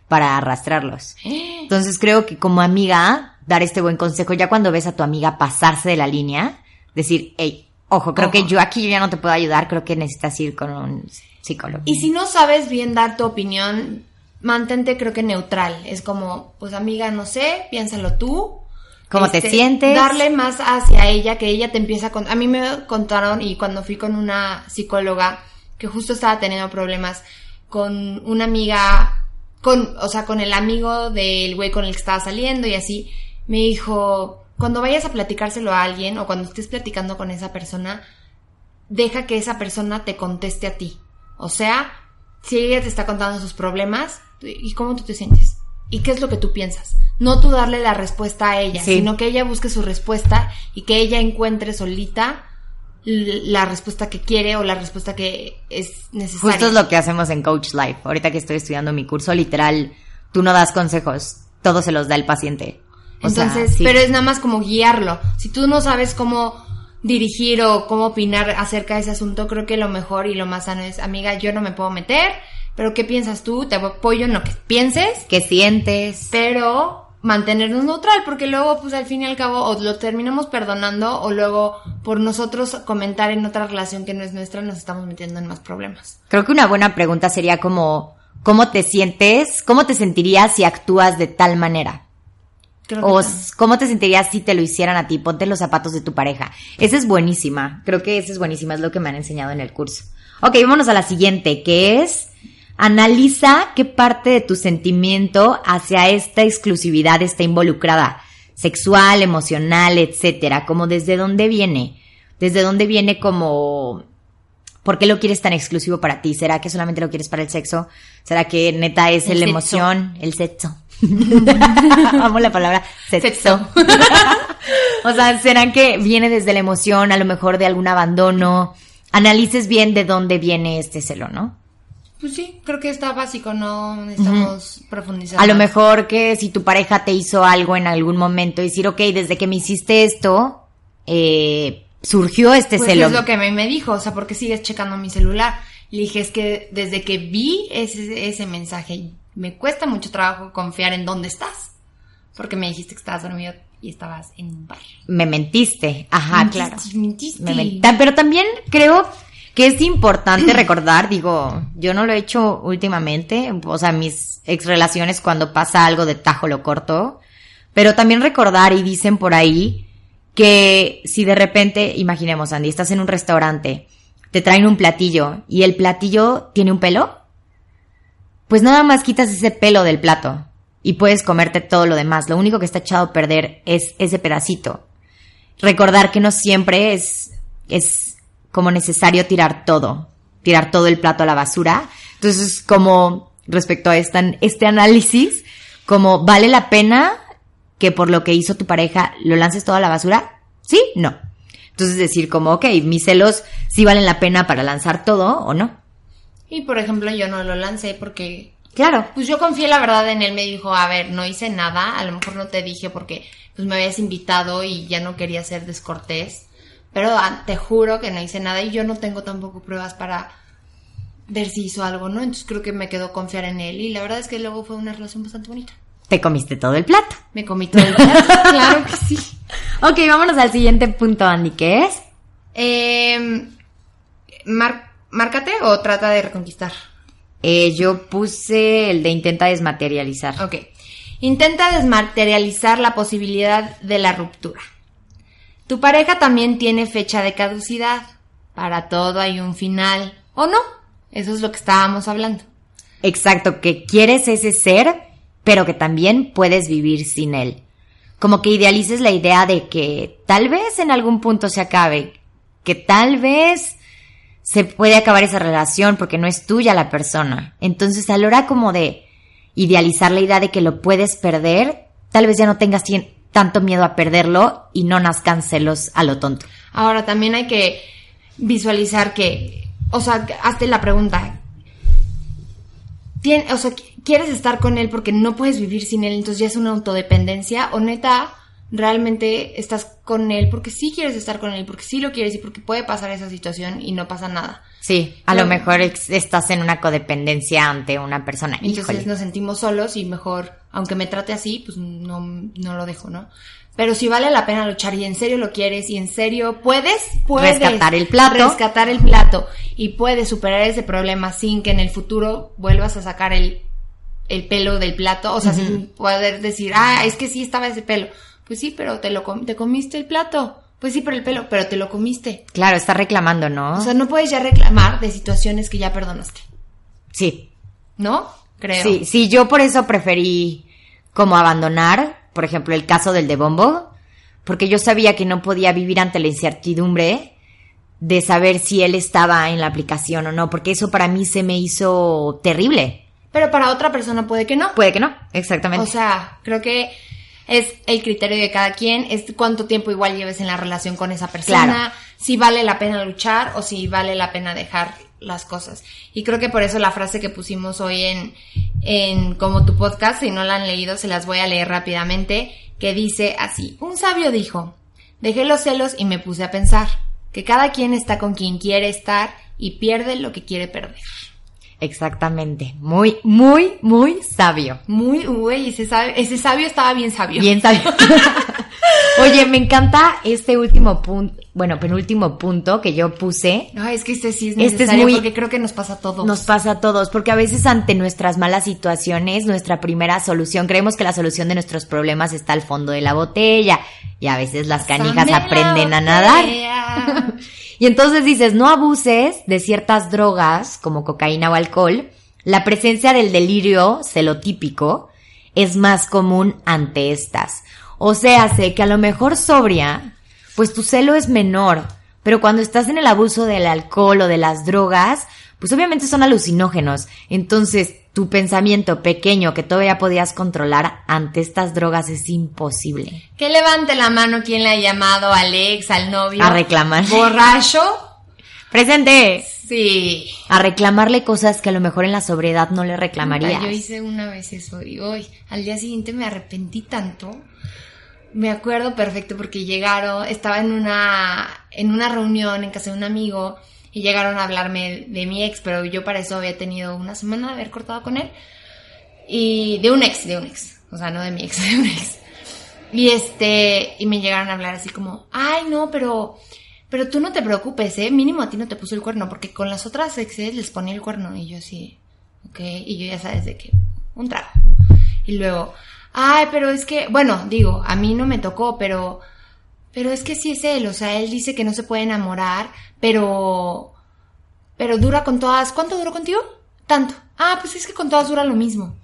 para arrastrarlos. Entonces creo que como amiga, dar este buen consejo, ya cuando ves a tu amiga pasarse de la línea, decir, hey, ojo, creo Ojo. que yo aquí yo ya no te puedo ayudar, creo que necesitas ir con un psicólogo. Y si no sabes bien dar tu opinión, mantente creo que neutral. Es como, pues amiga, no sé, piénsalo tú. ¿Cómo te Este, sientes? Darle más hacia ella, que ella te empieza con... A mí me contaron y cuando fui con una psicóloga que justo estaba teniendo problemas con una amiga, con, o sea, con el amigo del güey con el que estaba saliendo y así, me dijo, cuando vayas a platicárselo a alguien o cuando estés platicando con esa persona, deja que esa persona te conteste a ti. O sea, si ella te está contando sus problemas, ¿y cómo tú te sientes? ¿Y qué es lo que tú piensas? No tú darle la respuesta a ella, Sí. sino que ella busque su respuesta y que ella encuentre solita la respuesta que quiere o la respuesta que es necesaria. Justo es lo que hacemos en Coach Life. Ahorita que estoy estudiando mi curso, literal, tú no das consejos, todo se los da el paciente. O sea, Entonces, sí. pero es nada más como guiarlo. Si tú no sabes cómo dirigir o cómo opinar acerca de ese asunto, creo que lo mejor y lo más sano es, amiga, yo no me puedo meter, pero ¿qué piensas tú? Te apoyo en lo que pienses, ¿Qué sientes? pero mantenernos neutral, porque luego, pues al fin y al cabo, o lo terminamos perdonando, o luego por nosotros comentar en otra relación que no es nuestra, nos estamos metiendo en más problemas. Creo que una buena pregunta sería como, ¿cómo te sientes? ¿Cómo te sentirías si actúas de tal manera? Creo O cómo te sentirías si te lo hicieran a ti, ponte los zapatos de tu pareja. Esa es buenísima, creo que esa es buenísima, es lo que me han enseñado en el curso. Ok, vámonos a la siguiente, que es, analiza qué parte de tu sentimiento hacia esta exclusividad está involucrada, sexual, emocional, etcétera, como desde dónde viene, desde dónde viene como, ¿por qué lo quieres tan exclusivo para ti? ¿Será que solamente lo quieres para el sexo? ¿Será que neta es El la sexo. emoción, el sexo? Amo la palabra sexo. Sexo. o sea, ¿será que viene desde la emoción, a lo mejor de algún abandono? Analices bien de dónde viene este celo, ¿no? Pues sí, creo que está básico, no necesitamos profundizar. A lo mejor que si tu pareja te hizo algo en algún momento, decir, ok, desde que me hiciste esto, eh, surgió este Pues celo. es lo que me, me dijo, o sea, ¿por qué sigues checando mi celular? Le dije, es que desde que vi ese, ese mensaje, me cuesta mucho trabajo confiar en dónde estás. Porque me dijiste que estabas dormido y estabas en un bar. Me mentiste. Ajá, Mentiste, claro. Mentiste. Me men- Ta- Pero también creo que es importante recordar, digo, yo no lo he hecho últimamente, o sea, mis ex relaciones cuando pasa algo de tajo lo corto, pero también recordar y dicen por ahí que si de repente, imaginemos Andy, estás en un restaurante, te traen un platillo y el platillo tiene un pelo, pues nada más quitas ese pelo del plato y puedes comerte todo lo demás. Lo único que está echado a perder es ese pedacito recordar que no siempre es, es como necesario tirar todo, tirar todo el plato a la basura. Entonces, como respecto a esta, este análisis, como vale la pena que por lo que hizo tu pareja lo lances todo a la basura? ¿Sí? No. Entonces decir como, ok, mis celos sí valen la pena para lanzar todo o no. Y por ejemplo, yo no lo lancé porque Claro. Pues yo confié la verdad en él, me dijo, a ver, no hice nada, a lo mejor no te dije porque pues me habías invitado y ya no quería ser descortés, pero ah, te juro que no hice nada y yo no tengo tampoco pruebas para ver si hizo algo, ¿no? Entonces creo que me quedó confiar en él y la verdad es que luego fue una relación bastante bonita. Te comiste todo el plato. Me comí todo el plato, claro que sí. Ok, vámonos al siguiente punto, Andy, ¿qué es? Eh, mar- ¿Márcate o trata de reconquistar? Eh, yo puse el de intenta desmaterializar. Ok. Intenta desmaterializar la posibilidad de la ruptura. Tu pareja también tiene fecha de caducidad. Para todo hay un final. ¿O no? Eso es lo que estábamos hablando. Exacto, que quieres ese ser, pero que también puedes vivir sin él. Como que idealices la idea de que tal vez en algún punto se acabe, que tal vez se puede acabar esa relación porque no es tuya la persona. Entonces, a la hora como de idealizar la idea de que lo puedes perder, tal vez ya no tengas tien- tanto miedo a perderlo y no nazcan celos a lo tonto. Ahora también hay que visualizar que, o sea, hazte la pregunta. Tien- o sea, qu- ¿quieres estar con él porque no puedes vivir sin él? Entonces ya es una autodependencia. O neta, realmente estás con él porque sí quieres estar con él, porque sí lo quieres y porque puede pasar esa situación y no pasa nada. Sí, a No. lo mejor estás en una codependencia ante una persona. Entonces Híjole. nos sentimos solos y mejor, aunque me trate así, pues no, no lo dejo, ¿no? Pero si vale la pena luchar y en serio lo quieres y en serio puedes, puedes Rescatar el plato. rescatar el plato y puedes superar ese problema sin que en el futuro vuelvas a sacar el, el pelo del plato, o sea, sin poder decir, ah, es que sí estaba ese pelo. Pues sí, pero te lo com- te comiste el plato. Pues sí, pero el pelo, pero te lo comiste. Claro, está reclamando, ¿no? O sea, no puedes ya reclamar de situaciones que ya perdonaste, sí, ¿no? Creo. Sí, sí, yo por eso preferí como abandonar, por ejemplo, el caso del de Bombo, porque yo sabía que no podía vivir ante la incertidumbre de saber si él estaba en la aplicación o no, porque eso para mí se me hizo terrible. Pero para otra persona puede que no. Puede que no, exactamente. O sea, creo que es el criterio de cada quien, es cuánto tiempo igual lleves en la relación con esa persona, Claro. si vale la pena luchar o si vale la pena dejar las cosas. Y creo que por eso la frase que pusimos hoy en, en como tu podcast, si no la han leído, se las voy a leer rápidamente, que dice así, un sabio dijo, dejé los celos y me puse a pensar, que cada quien está con quien quiere estar y pierde lo que quiere perder. Exactamente. Muy, muy, muy sabio. Muy, güey, ese, sab- ese sabio estaba bien sabio. Bien sabio. Oye, me encanta este último punto, bueno, penúltimo punto que yo puse. No, es que este sí es Este es necesario muy- porque creo que nos pasa a todos. Nos pasa a todos, porque a veces ante nuestras malas situaciones, nuestra primera solución, creemos que la solución de nuestros problemas está al fondo de la botella, y a veces las canijas Pásame aprenden a nadar. Y entonces dices, no abuses de ciertas drogas, como cocaína o alcohol. La presencia del delirio celotípico es más común ante estas. O sea, sé que a lo mejor sobria, pues tu celo es menor, pero cuando estás en el abuso del alcohol o de las drogas, pues obviamente son alucinógenos. Entonces, tu pensamiento pequeño que todavía podías controlar ante estas drogas es imposible. que levante la mano quien le ha llamado al ex, al novio. A reclamar. Borracho. ¡Presente! Sí. a reclamarle cosas que a lo mejor en la sobriedad no le reclamarías. Yo hice una vez eso y hoy, al día siguiente me arrepentí tanto. Me acuerdo perfecto porque llegaron, estaba en una, en una reunión en casa de un amigo y llegaron a hablarme de mi ex, pero yo para eso había tenido una semana de haber cortado con él. Y de un ex, de un ex. O sea, no de mi ex, de un ex. Y este, y me llegaron a hablar así como, ay no, pero, pero tú no te preocupes, eh, mínimo a ti no te puso el cuerno, porque con las otras exes les ponía el cuerno y yo así, ok, y yo ya sabes de qué, un trago. Y luego, ay, pero es que, bueno, digo, a mí no me tocó, pero, pero es que sí es él, o sea, él dice que no se puede enamorar, pero, pero dura con todas, ¿cuánto duró contigo? Tanto. Ah, pues es que con todas dura lo mismo.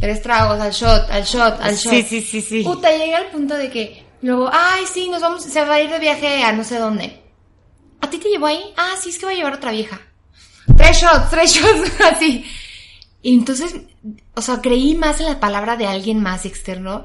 Tres tragos, al shot, al shot, al shot. Sí, sí, sí, sí. Puta, llega al punto de que luego, ay, sí, nos vamos, se va a ir de viaje a no sé dónde. ¿A ti te llevó ahí? Ah, sí, es que va a llevar otra vieja. Tres shots, tres shots, así. Y entonces, o sea, creí más en la palabra de alguien más externo.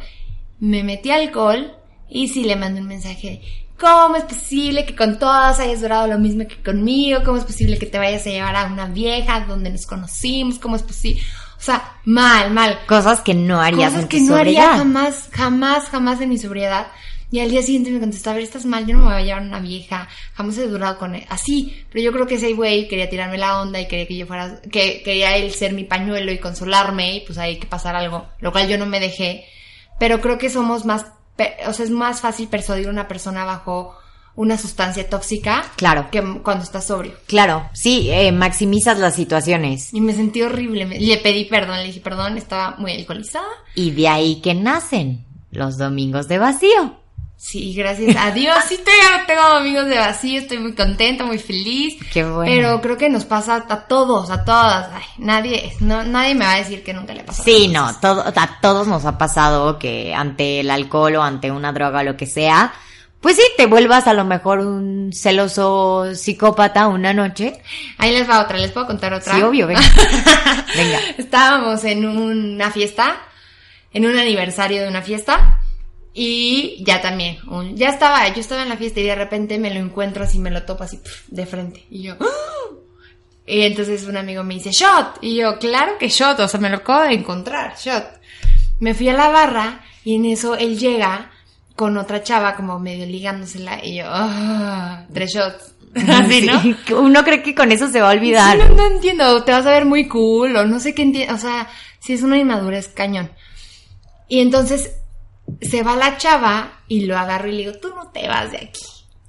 Me metí alcohol y sí le mandé un mensaje de, ¿cómo es posible que con todas hayas durado lo mismo que conmigo? ¿Cómo es posible que te vayas a llevar a una vieja donde nos conocimos? ¿Cómo es posible? O sea, mal, mal. Cosas que no harías Cosas en que tu no haría jamás, jamás, jamás en mi sobriedad. Y al día siguiente me contestó, a ver, estás mal, yo no me voy a llevar una vieja, jamás he durado con él. Así, pero yo creo que ese güey quería tirarme la onda y quería que yo fuera, que quería él ser mi pañuelo y consolarme y pues hay que pasar algo, lo cual yo no me dejé. Pero creo que somos más, o sea, es más fácil persuadir a una persona bajo una sustancia tóxica Claro. que cuando estás sobrio. Claro, sí, eh, maximizas las situaciones. Y me sentí horrible. me- le pedí perdón, le dije perdón, estaba muy alcoholizada. Y de ahí que nacen los domingos de vacío. Sí, gracias a Dios. Sí, tengo, tengo amigos de vacío, estoy muy contenta, muy feliz. Qué bueno. Pero creo que nos pasa a todos, a todas. Ay, nadie, no, nadie me va a decir que nunca le pasa. Sí, no, todo, a todos nos ha pasado que ante el alcohol o ante una droga o lo que sea, pues sí, te vuelvas a lo mejor un celoso psicópata una noche. Ahí les va otra, les puedo contar otra. Sí, obvio, venga. venga. Estábamos en una fiesta, en un aniversario de una fiesta. Y ya también, un- ya estaba, yo estaba en la fiesta y de repente me lo encuentro así, me lo topo así de frente. Y yo, ¡ah! Y entonces un amigo me dice, shot. Y yo, claro que shot, o sea, me lo acabo de encontrar, shot. Me fui a la barra y en eso él llega con otra chava como medio ligándosela y yo, ah, tres shots. Así, ¿no? Sí, Uno cree que con eso se va a olvidar. Sí, no, no entiendo, te vas a ver muy cool o no sé qué entiendo, o sea, si es una inmadurez cañón. Y entonces se va la chava y lo agarro y le digo, tú no te vas de aquí.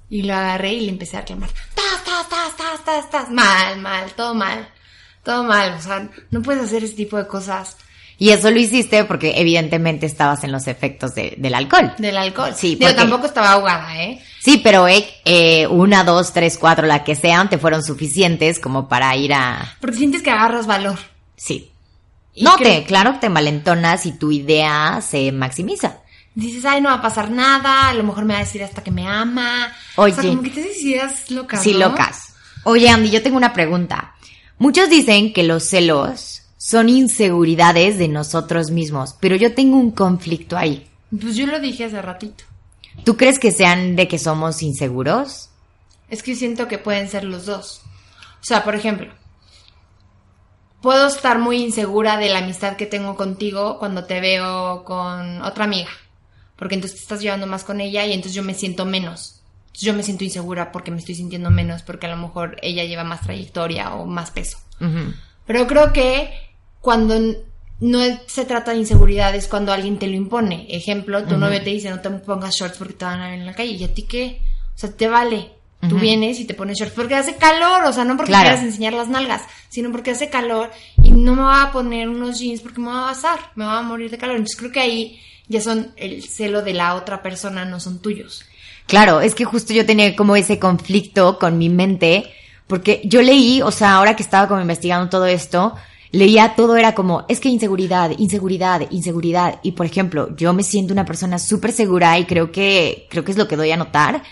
Y lo agarré y le empecé a reclamar, tas, tas, tas, tas, tas, tas, mal, mal, todo mal, todo mal, o sea, no puedes hacer ese tipo de cosas Y eso lo hiciste porque evidentemente estabas en los efectos de- del alcohol. del alcohol. Sí, porque- tampoco estaba ahogada, ¿eh? Sí, pero eh, eh, una, dos, tres, cuatro, la que sean, te fueron suficientes como para ir a... Porque sientes que agarras valor. Sí. Y No, creo- te, claro que te malentonas y tu idea se maximiza. Dices, ay, no va a pasar nada, a lo mejor me va a decir hasta que me ama. Oye. O sea, como que te ideas locas, Sí, ¿no? locas. Oye, Andy, yo tengo una pregunta. Muchos dicen que los celos son inseguridades de nosotros mismos, pero yo tengo un conflicto ahí. Pues yo lo dije hace ratito. ¿Tú crees que sean de que somos inseguros? Es que siento que pueden ser los dos. O sea, por ejemplo, puedo estar muy insegura de la amistad que tengo contigo cuando te veo con otra amiga. Porque entonces te estás llevando más con ella y entonces yo me siento menos. Entonces yo me siento insegura porque me estoy sintiendo menos porque a lo mejor ella lleva más trayectoria o más peso. Pero creo que cuando no se trata de inseguridad es cuando alguien te lo impone. Ejemplo, tu novio te dice no te pongas shorts porque te van a ver en la calle. ¿Y a ti qué? O sea, te vale. Tú vienes y te pones shorts porque hace calor, o sea, no porque Claro. quieras enseñar las nalgas, sino porque hace calor y no me voy a poner unos jeans porque me va a basar, me va a morir de calor. Entonces creo que ahí ya son el celo de la otra persona, no son tuyos. Claro, es que justo yo tenía como ese conflicto con mi mente, porque yo leí, o sea, ahora que estaba como investigando todo esto, leía todo era como, es que inseguridad, inseguridad, inseguridad. Y por ejemplo, yo me siento una persona súper segura y creo que, creo que es lo que doy a notar.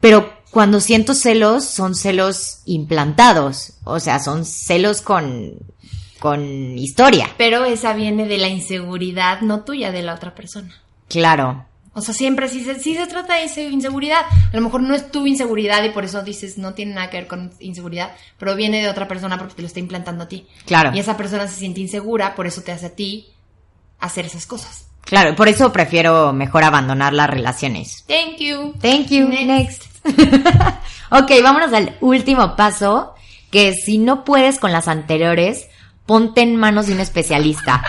Pero cuando siento celos, son celos implantados. O sea, son celos con, con historia. Pero esa viene de la inseguridad, no tuya, de la otra persona. Claro. O sea, siempre sí se, sí se trata de inseguridad. A lo mejor no es tu inseguridad y por eso dices no tiene nada que ver con inseguridad, pero viene de otra persona porque te lo está implantando a ti. Claro. Y esa persona se siente insegura, por eso te hace a ti hacer esas cosas. Claro, por eso prefiero mejor abandonar las relaciones. Thank you. Thank you. Next. ok, vámonos al último paso, que si no puedes con las anteriores, ponte en manos de un especialista.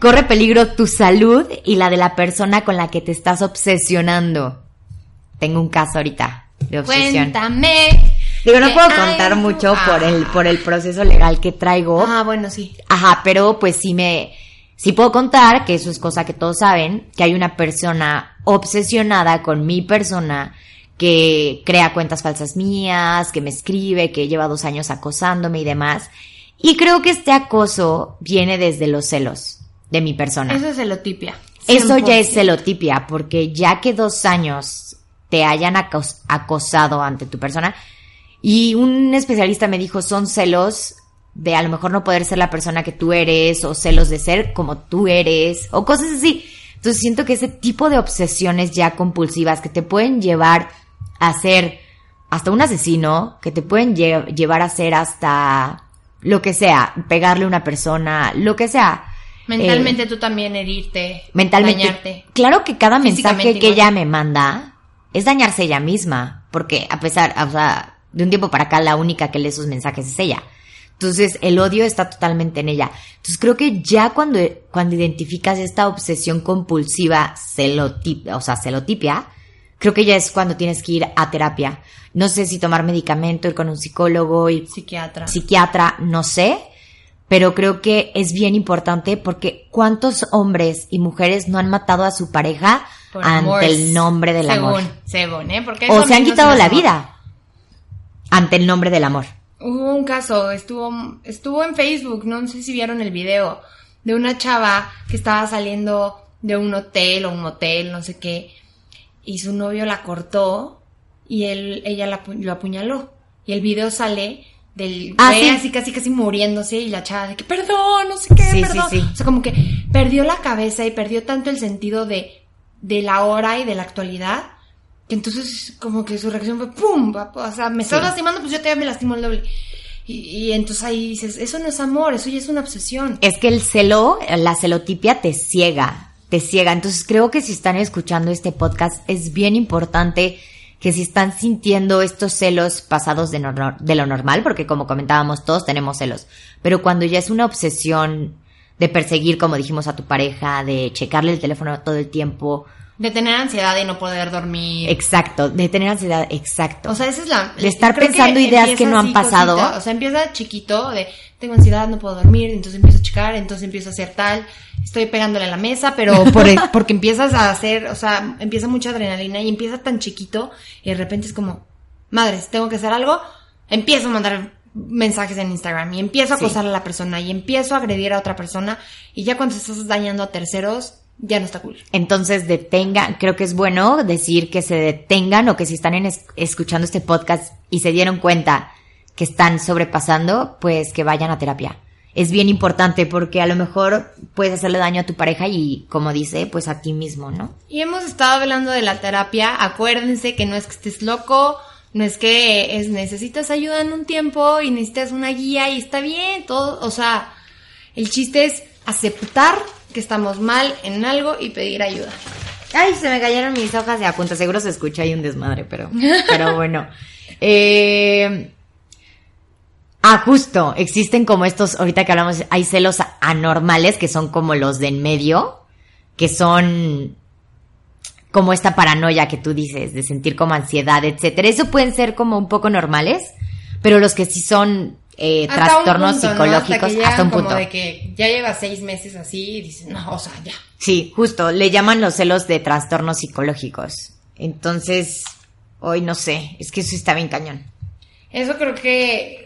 Corre peligro tu salud y la de la persona con la que te estás obsesionando. Tengo un caso ahorita de obsesión. Cuéntame. Digo, no puedo contar mucho por el, Ah. por el proceso legal que traigo. Ah, bueno, sí. Ajá, pero pues sí me, sí puedo contar, que eso es cosa que todos saben, que hay una persona obsesionada con mi persona que crea cuentas falsas mías, que me escribe, que lleva dos años acosándome y demás. Y creo que este acoso viene desde los celos de mi persona. Eso es celotipia. Eso ya es 100%. celotipia, porque ya que dos años te hayan acos- acosado ante tu persona, y un especialista me dijo, son celos de a lo mejor no poder ser la persona que tú eres, o celos de ser como tú eres, o cosas así. Entonces siento que ese tipo de obsesiones ya compulsivas que te pueden llevar a ser hasta un asesino, que te pueden lle- llevar a ser hasta lo que sea, pegarle a una persona, lo que sea. Mentalmente Eh, tú también herirte, mentalmente. dañarte. Claro que cada mensaje que igual. ella me manda es dañarse ella misma, porque a pesar, o sea, de un tiempo para acá la única que lee sus mensajes es ella. Entonces el odio está totalmente en ella. Entonces creo que ya cuando, cuando identificas esta obsesión compulsiva celotipia, o sea, celotipia, creo que ya es cuando tienes que ir a terapia. No sé si tomar medicamento, ir con un psicólogo, ir Psiquiatra. psiquiatra, no sé, pero creo que es bien importante porque cuántos hombres y mujeres no han matado a su pareja Por ante amor. el nombre del según, amor. Según, ¿eh? Porque O se han no quitado la vida ante el nombre del amor. Hubo un caso, estuvo, estuvo en Facebook, no sé si vieron el video, de una chava que estaba saliendo de un hotel o un motel, no sé qué, y su novio la cortó y él, ella la lo apuñaló. Y el video sale del Ah, güey sí. así casi casi muriéndose y la chava de que perdón, no sé qué, Sí, perdón. sí. O sea, como que perdió la cabeza y perdió tanto el sentido de, de la hora y de la actualidad que entonces como que su reacción fue ¡pum! O sea, me estás lastimando, pues yo te me lastimo el doble. Y, y entonces ahí dices, eso no es amor, eso ya es una obsesión. Es que el celo, la celotipia te ciega, te ciega. Entonces creo que si están escuchando este podcast es bien importante que si están sintiendo estos celos pasados de, lo normal, porque como comentábamos todos tenemos celos, pero cuando ya es una obsesión de perseguir, como dijimos, a tu pareja, de checarle el teléfono todo el tiempo, De tener ansiedad y no poder dormir. exacto, de tener ansiedad, exacto. O sea, esa es la... De estar que pensando ideas que no han pasado. cosita, o sea, empieza chiquito de, tengo ansiedad, no puedo dormir, entonces empiezo a checar, entonces empiezo a hacer tal, estoy pegándole a la mesa, pero por, porque empiezas a hacer, o sea, empieza mucha adrenalina y empieza tan chiquito y de repente es como, madres, tengo que hacer algo, empiezo a mandar mensajes en Instagram y empiezo a Sí. acosar a la persona y empiezo a agredir a otra persona y ya cuando estás dañando a terceros, ya no está cool. Entonces detengan, creo que es bueno decir que se detengan o que si están en es- escuchando este podcast y se dieron cuenta que están sobrepasando, pues que vayan a terapia. Es bien importante porque a lo mejor puedes hacerle daño a tu pareja y como dice, pues a ti mismo, ¿no? Y hemos estado hablando de la terapia. Acuérdense que no es que estés loco, no es que es necesitas ayuda en un tiempo y necesitas una guía y está bien, todo, o sea, el chiste es aceptar que estamos mal en algo y pedir ayuda. Ay, se me cayeron mis hojas de apuntes. Seguro se escucha ahí un desmadre, pero, pero bueno. Eh, ah, justo. Existen como estos, ahorita que hablamos, hay celos anormales que son como los de en medio, que son como esta paranoia que tú dices, de sentir como ansiedad, etcétera. Eso pueden ser como un poco normales, pero los que sí son eh, trastornos punto, ¿no? psicológicos Hasta, que hasta un punto. como de que ya llevas seis meses así y dices, no, o sea, ya. Sí, justo, le llaman los celos de trastornos psicológicos. Entonces, hoy no sé, es que eso está bien cañón. Eso creo que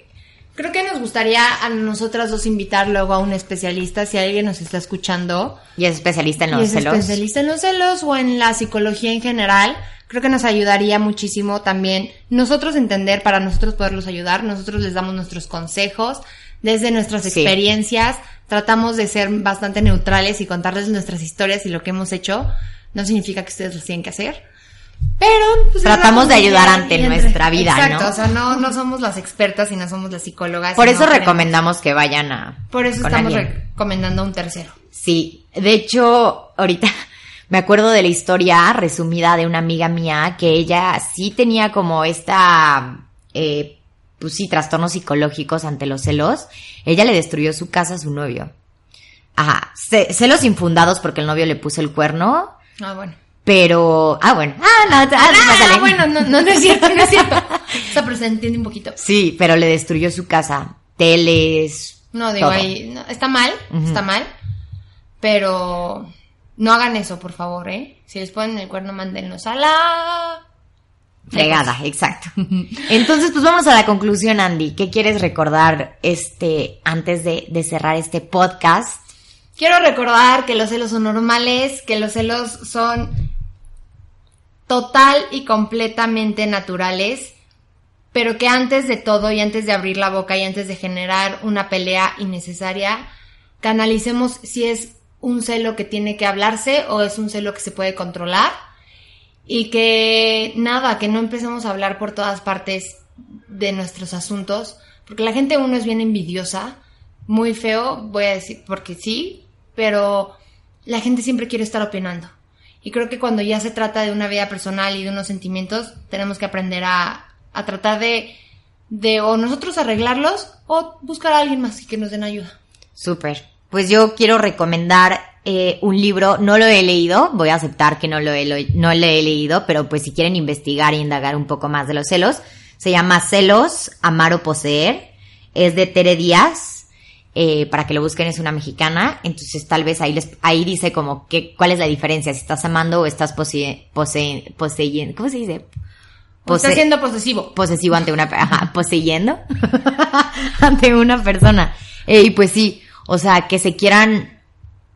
creo que nos gustaría a nosotras dos invitar luego a un especialista si alguien nos está escuchando Y es especialista en y los es celos. especialista en los celos o en la psicología en general. Creo que nos ayudaría muchísimo también nosotros entender para nosotros poderlos ayudar. Nosotros les damos nuestros consejos desde nuestras Sí. experiencias. Tratamos de ser bastante neutrales y contarles nuestras historias y lo que hemos hecho. No significa que ustedes lo tienen que hacer. Pero pues, Tratamos de ayudar ante entre- nuestra vida, Exacto, ¿no? o sea, no, no somos las expertas y no somos las psicólogas. Por eso no recomendamos que vayan a Por eso estamos alguien. recomendando a un tercero. Sí, de hecho, ahorita me acuerdo de la historia resumida de una amiga mía que ella sí tenía como esta, eh, pues sí, trastornos psicológicos ante los celos. Ella le destruyó su casa a su novio. Ajá, ce- celos infundados porque el novio le puso el cuerno, Ah, bueno. Pero, ah, bueno, ah, no, ah, Ah, pásale. bueno, no, no, no es cierto, no es cierto. O sea, pero se entiende un poquito. Sí, pero le destruyó su casa, teles. No, digo, todo. ahí, no, está mal, está mal, pero no hagan eso, por favor, ¿eh? Si les ponen el cuerno, mándenlos a la... Fregada, exacto. Entonces, pues vamos a la conclusión, Andy. ¿Qué quieres recordar este antes de, de cerrar este podcast? Quiero recordar que los celos son normales, que los celos son total y completamente naturales, pero que antes de todo y antes de abrir la boca y antes de generar una pelea innecesaria, canalicemos si es un celo que tiene que hablarse o es un celo que se puede controlar y que nada, que no empecemos a hablar por todas partes de nuestros asuntos, Porque la gente uno es bien envidiosa, muy feo, voy a decir, porque sí, pero la gente siempre quiere estar opinando. Y creo que cuando ya se trata de una vida personal y de unos sentimientos, tenemos que aprender a, a tratar de, de o nosotros arreglarlos o buscar a alguien más que nos den ayuda. Súper. Pues yo quiero recomendar eh, un libro, no lo he leído, voy a aceptar que no lo, he, no lo he leído, pero pues si quieren investigar e indagar un poco más de los celos, se llama Celos, Amar o Poseer, es de Tere Díaz, eh, para que lo busquen es una mexicana, entonces tal vez ahí les, ahí dice como que, cuál es la diferencia, si estás amando o estás posee, posee, poseyendo, ¿cómo se dice? O está Pose- siendo posesivo. posesivo ante una ajá, poseyendo ante una persona. Eh, y pues sí, o sea, que se quieran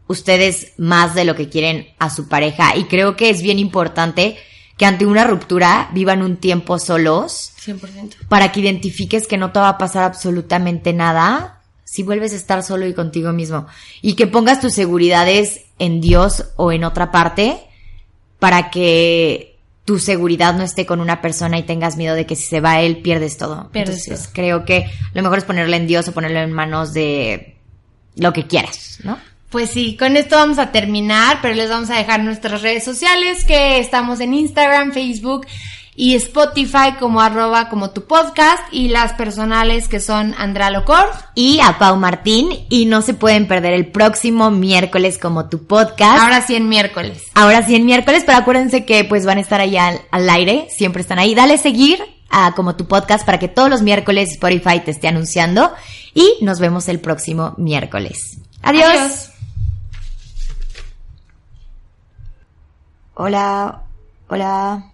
ustedes más de lo que quieren a su pareja. Y creo que es bien importante que ante una ruptura vivan un tiempo solos 100%. para que identifiques que no te va a pasar absolutamente nada si vuelves a estar solo y contigo mismo. Y que pongas tus seguridades en Dios o en otra parte para que tu seguridad no esté con una persona y tengas miedo de que si se va él pierdes todo. Pierdes Entonces todo. creo que lo mejor es ponerlo en Dios o ponerlo en manos de lo que quieras, ¿no? Pues sí, con esto vamos a terminar, pero les vamos a dejar nuestras redes sociales, que estamos en Instagram, Facebook y Spotify como arroba como tu podcast y las personales que son Andrea Locor. Y a Pau Martín y no se pueden perder el próximo miércoles como tu podcast. Ahora sí en miércoles. Ahora sí en miércoles, pero acuérdense que pues van a estar ahí al, al aire, siempre están ahí. Dale seguir a como tu podcast para que todos los miércoles Spotify te esté anunciando y nos vemos el próximo miércoles. Adiós. Adiós. Hola, hola.